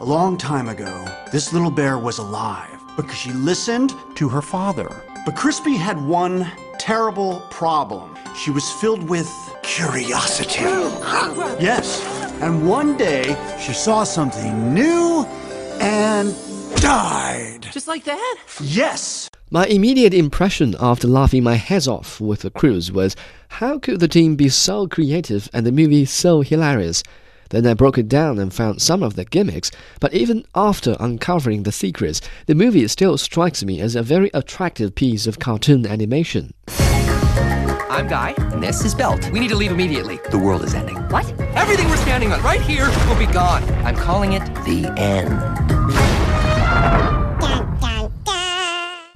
A long time ago, this little bear was alive because she listened to her father. But Crispy had one terrible problem. She was filled with curiosity. yes, and one day she saw something new and died. Just like that? Yes. My immediate impression after laughing my head off with the Croods was how could the team be so creative and the movie so hilarious? Then I broke it down and found some of the gimmicks, but even after uncovering the secrets, the movie still strikes me as a very attractive piece of cartoon animation. I'm Guy, and this is Belt. We need to leave immediately. The world is ending. What? Everything we're standing on right here will be gone. I'm calling it the end.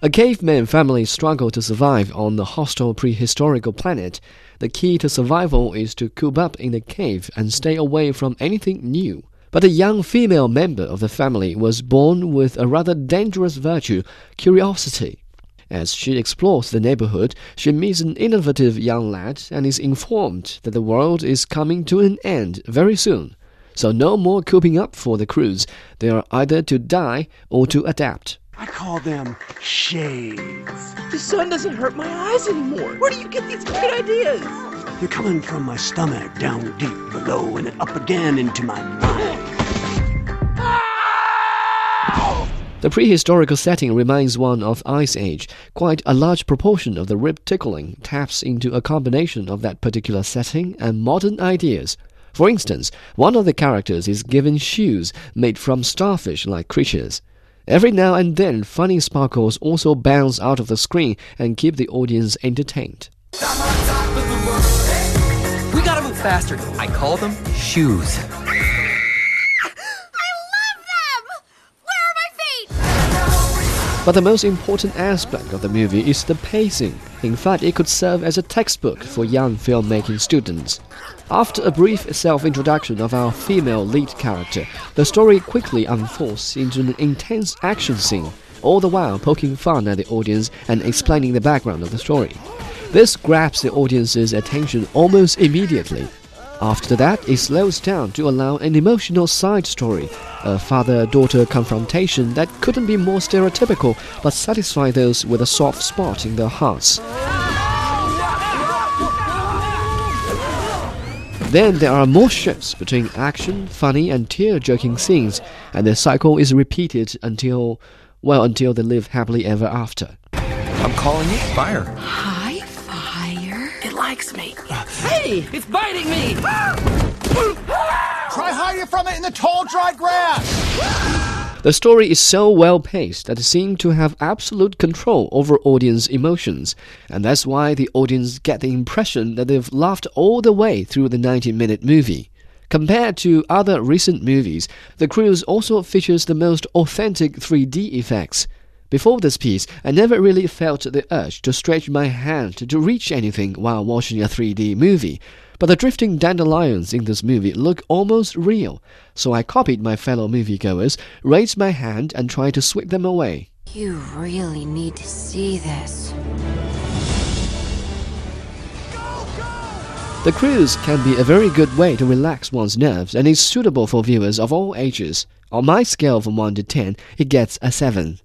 A caveman family struggle to survive on the hostile prehistorical planet. The key to survival is to coop up in the cave and stay away from anything new. But a young female member of the family was born with a rather dangerous virtue, curiosity. As she explores the neighborhood, she meets an innovative young lad and is informed that the world is coming to an end very soon. So no more cooping up for the Croods. They are either to die or to adapt. I call them shades. The sun doesn't hurt my eyes anymore. Where do you get these great ideas? You're coming from my stomach down deep below and up again into my mind. The prehistorical setting reminds one of Ice Age. Quite a large proportion of the rib tickling taps into a combination of that particular setting and modern ideas. For instance, one of the characters is given shoes made from starfish like creatures. Every now and then, funny sparkles also bounce out of the screen and keep the audience entertained. We gotta move faster. I call them shoes. But the most important aspect of the movie is the pacing. In fact, it could serve as a textbook for young filmmaking students. After a brief self introduction of our female lead character, the story quickly unfolds into an intense action scene, all the while poking fun at the audience and explaining the background of the story. This grabs the audience's attention almost immediately. After that, it slows down to allow an emotional side story, a father daughter confrontation that couldn't be more stereotypical but satisfy those with a soft spot in their hearts. Then there are more shifts between action, funny, and tear jerking scenes, and the cycle is repeated until, well, until they live happily ever after. I'm calling it fire. High fire. It likes me. Hey, it's biting me. Try hiding from it in the tall, dry grass. The story is so well paced that it seems to have absolute control over audience emotions, and that's why the audience get the impression that they've laughed all the way through the 90 minute movie. Compared to other recent movies, The Croods also features the most authentic 3D effects. Before this piece, I never really felt the urge to stretch my hand to reach anything while watching a 3D movie. But the drifting dandelions in this movie look almost real, so I copied my fellow moviegoers, raised my hand, and tried to sweep them away. You really need to see this. The Croods can be a very good way to relax one's nerves and is suitable for viewers of all ages. On my scale from 1 to 10, it gets a 7.